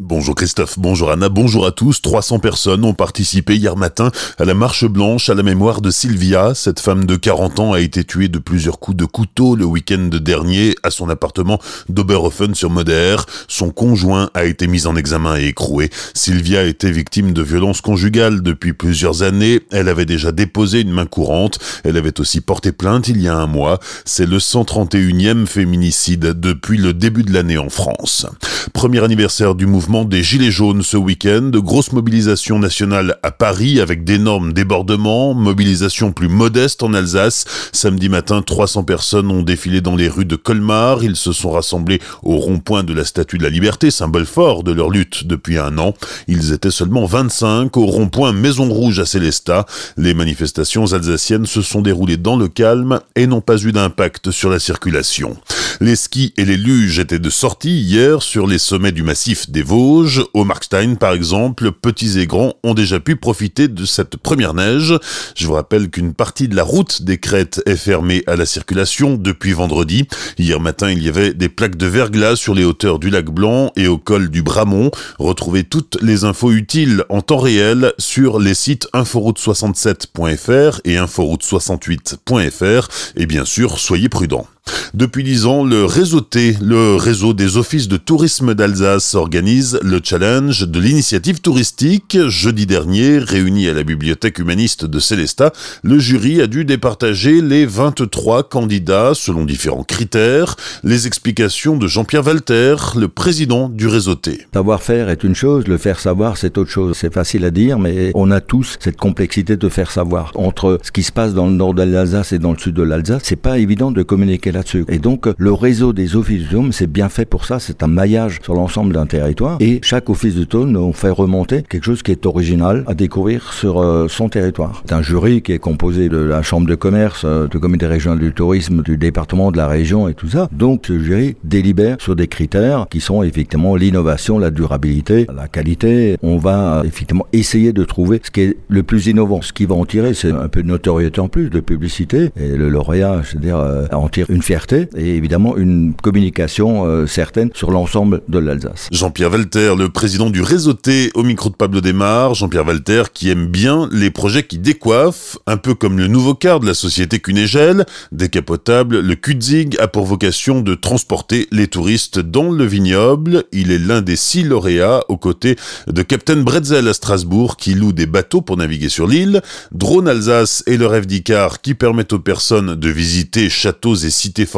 Bonjour Christophe, bonjour Anna, bonjour à tous. 300 personnes ont participé hier matin à la marche blanche à la mémoire de Sylvia. Cette femme de 40 ans a été tuée de plusieurs coups de couteau le week-end dernier à son appartement d'Oberhofen sur Moder. Son conjoint a été mis en examen et écroué. Sylvia était victime de violences conjugales depuis plusieurs années. Elle avait déjà déposé une main courante. Elle avait aussi porté plainte il y a un mois. C'est le 131e féminicide depuis le début de l'année en France. Premier anniversaire du mouvement des Gilets jaunes ce week-end, grosse mobilisation nationale à Paris avec d'énormes débordements, mobilisation plus modeste en Alsace. Samedi matin, 300 personnes ont défilé dans les rues de Colmar. Ils se sont rassemblés au rond-point de la Statue de la Liberté, symbole fort de leur lutte depuis un an. Ils étaient seulement 25 au rond-point Maison Rouge à Célestat. Les manifestations alsaciennes se sont déroulées dans le calme et n'ont pas eu d'impact sur la circulation. Les skis et les luges étaient de sortie hier sur les sommets du massif des Vosges. Au Markstein, par exemple, petits et grands ont déjà pu profiter de cette première neige. Je vous rappelle qu'une partie de la route des crêtes est fermée à la circulation depuis vendredi. Hier matin, il y avait des plaques de verglas sur les hauteurs du lac Blanc et au col du Bramont. Retrouvez toutes les infos utiles en temps réel sur les sites inforoute67.fr et inforoute68.fr. Et bien sûr, soyez prudents. Depuis dix ans, le réseau T, le réseau des offices de tourisme d'Alsace, organise le challenge de l'initiative touristique. Jeudi dernier, réuni à la bibliothèque humaniste de Célestat, le jury a dû départager les 23 candidats selon différents critères. Les explications de Jean-Pierre Walter, le président du réseau T. Savoir-faire est une chose, le faire savoir c'est autre chose. C'est facile à dire, mais on a tous cette complexité de faire savoir. Entre ce qui se passe dans le nord de l'Alsace et dans le sud de l'Alsace, c'est pas évident de communiquer là-dessus. Et donc, le réseau des offices de tourisme, c'est bien fait pour ça. C'est un maillage sur l'ensemble d'un territoire. Et chaque office de tourisme nous fait remonter quelque chose qui est original à découvrir sur euh, son territoire. C'est un jury qui est composé de la chambre de commerce, euh, du comité régional du tourisme, du département, de la région et tout ça. Donc, ce jury délibère sur des critères qui sont effectivement l'innovation, la durabilité, la qualité. On va effectivement essayer de trouver ce qui est le plus innovant. Ce qui va en tirer, c'est un peu de notoriété en plus, de publicité. Et le lauréat, c'est-à-dire euh, en tire une fierté et évidemment une communication euh, certaine sur l'ensemble de l'Alsace. Jean-Pierre Walter, le président du réseau T au micro de Pablo Desmar. Jean-Pierre Walter qui aime bien les projets qui décoiffent, un peu comme le nouveau car de la société Cunégel. Décapotable, le Kutzig a pour vocation de transporter les touristes dans le vignoble. Il est l'un des six lauréats aux côtés de Captain Bretzel à Strasbourg qui loue des bateaux pour naviguer sur l'île. Drone Alsace et le rêve d'Icar qui permettent aux personnes de visiter châteaux et cités fortifiées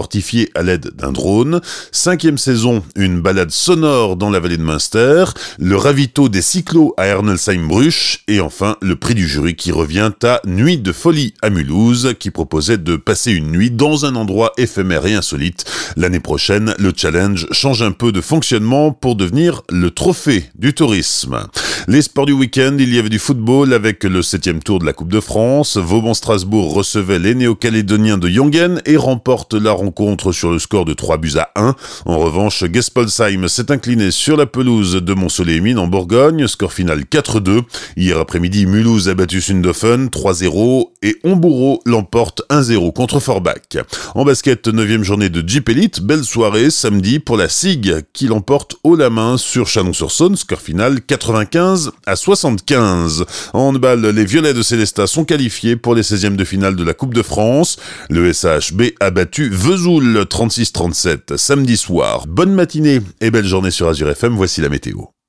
à l'aide d'un drone. Cinquième saison, une balade sonore dans la vallée de Münster. Le ravito des cyclos à Ernelsheim-Bruch. Et enfin, le prix du jury qui revient à Nuit de folie à Mulhouse qui proposait de passer une nuit dans un endroit éphémère et insolite. L'année prochaine, le challenge change un peu de fonctionnement pour devenir le trophée du tourisme. Les sports du week-end, il y avait du football avec le septième tour de la Coupe de France. Vauban-Strasbourg recevait les néo-calédoniens de Jongen et remporte la rencontre sur le score de 3 buts à 1. En revanche, Gespolsheim s'est incliné sur la pelouse de Mont-Soleil-Mine en Bourgogne, score final 4-2. Hier après-midi, Mulhouse a battu Sundofen 3-0 et Hombourg l'emporte 1-0 contre Forbach. En basket, 9 journée de Jeep Elite, belle soirée samedi pour la SIG qui l'emporte haut la main sur Chalon-sur-Saône, score final 95 à 75. En handball, les Violets de Célestat sont qualifiés pour les 16e de finale de la Coupe de France. Le SHB a battu Vesoul 36-37 samedi soir. Bonne matinée et belle journée sur Azure FM, voici la météo.